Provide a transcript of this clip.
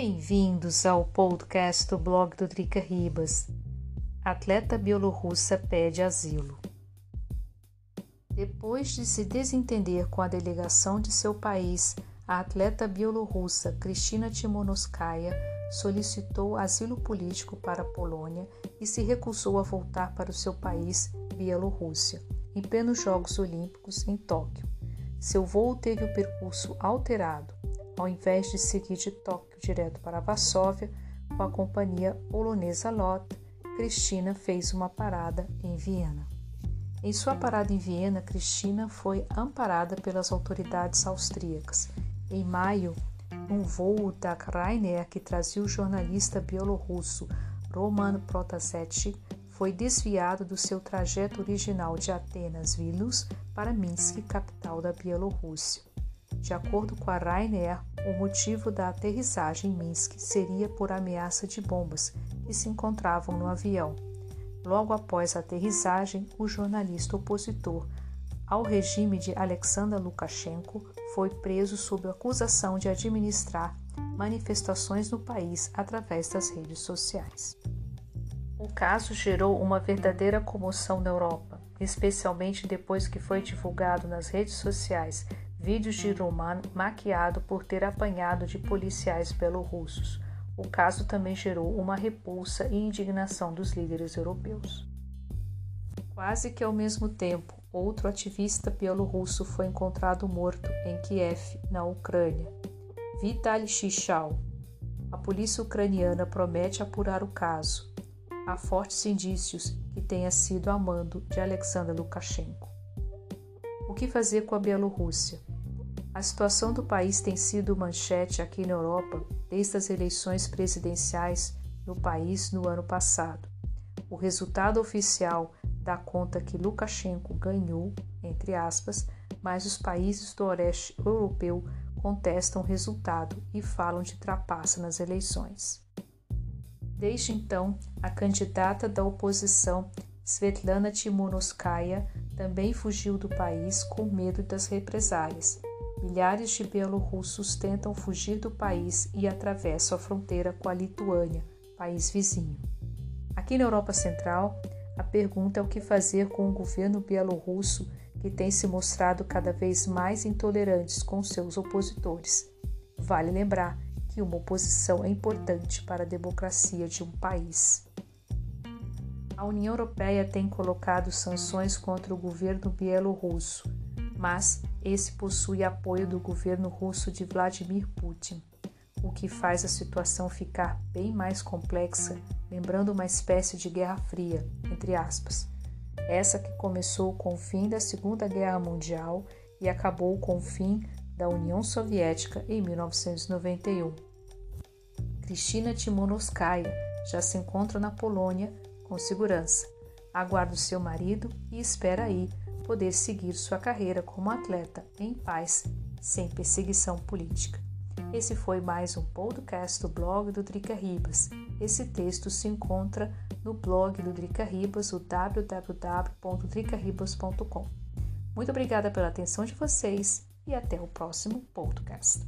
Bem-vindos ao podcast do blog do Drica Ribas. Atleta bielorrussa pede asilo. Depois de se desentender com a delegação de seu país, a atleta bielorrussa Kristina Timonoskaya solicitou asilo político para a Polônia e se recusou a voltar para o seu país, Bielorrússia, em plenos Jogos Olímpicos em Tóquio. Seu voo teve o percurso alterado. Ao invés de seguir de Tóquio direto para Varsóvia, com a companhia polonesa LOT, Cristina fez uma parada em Viena. Em sua parada em Viena, Cristina foi amparada pelas autoridades austríacas. Em maio, um voo da Ryanair que trazia o jornalista bielorrusso Roman Protasevich foi desviado do seu trajeto original de Atenas, Vilnius, para Minsk, capital da Bielorrússia. De acordo com a Ryanair, o motivo da aterrissagem em Minsk seria por ameaça de bombas que se encontravam no avião. Logo após a aterrissagem, o jornalista opositor ao regime de Alexander Lukashenko foi preso sob acusação de administrar manifestações no país através das redes sociais. O caso gerou uma verdadeira comoção na Europa, especialmente depois que foi divulgado nas redes sociais vídeos de Roman maquiado por ter apanhado de policiais belorussos. O caso também gerou uma repulsa e indignação dos líderes europeus. Quase que ao mesmo tempo, outro ativista bielorrusso foi encontrado morto em Kiev, na Ucrânia. Vitaly Chichal. A polícia ucraniana promete apurar o caso. Há fortes indícios que tenha sido a mando de Alexander Lukashenko. O que fazer com a Bielorrússia? A situação do país tem sido manchete aqui na Europa desde as eleições presidenciais no país no ano passado. O resultado oficial dá conta que Lukashenko ganhou, entre aspas, mas os países do Oeste Europeu contestam o resultado e falam de trapaça nas eleições. Desde então, a candidata da oposição, Svetlana Timonoskaya, também fugiu do país com medo das represálias Milhares de bielorrussos tentam fugir do país e atravessam a fronteira com a Lituânia, país vizinho. Aqui na Europa Central, a pergunta é o que fazer com o governo bielorrusso que tem se mostrado cada vez mais intolerantes com seus opositores. Vale lembrar que uma oposição é importante para a democracia de um país. A União Europeia tem colocado sanções contra o governo bielorrusso mas esse possui apoio do governo russo de Vladimir Putin, o que faz a situação ficar bem mais complexa, lembrando uma espécie de Guerra Fria, entre aspas. Essa que começou com o fim da Segunda Guerra Mundial e acabou com o fim da União Soviética em 1991. Kristina Timonoskaya já se encontra na Polônia com segurança. Aguarda o seu marido e espera aí poder seguir sua carreira como atleta em paz, sem perseguição política. Esse foi mais um podcast do blog do Drica Ribas. Esse texto se encontra no blog do Drica Ribas, o www.dricaribas.com. Muito obrigada pela atenção de vocês e até o próximo podcast.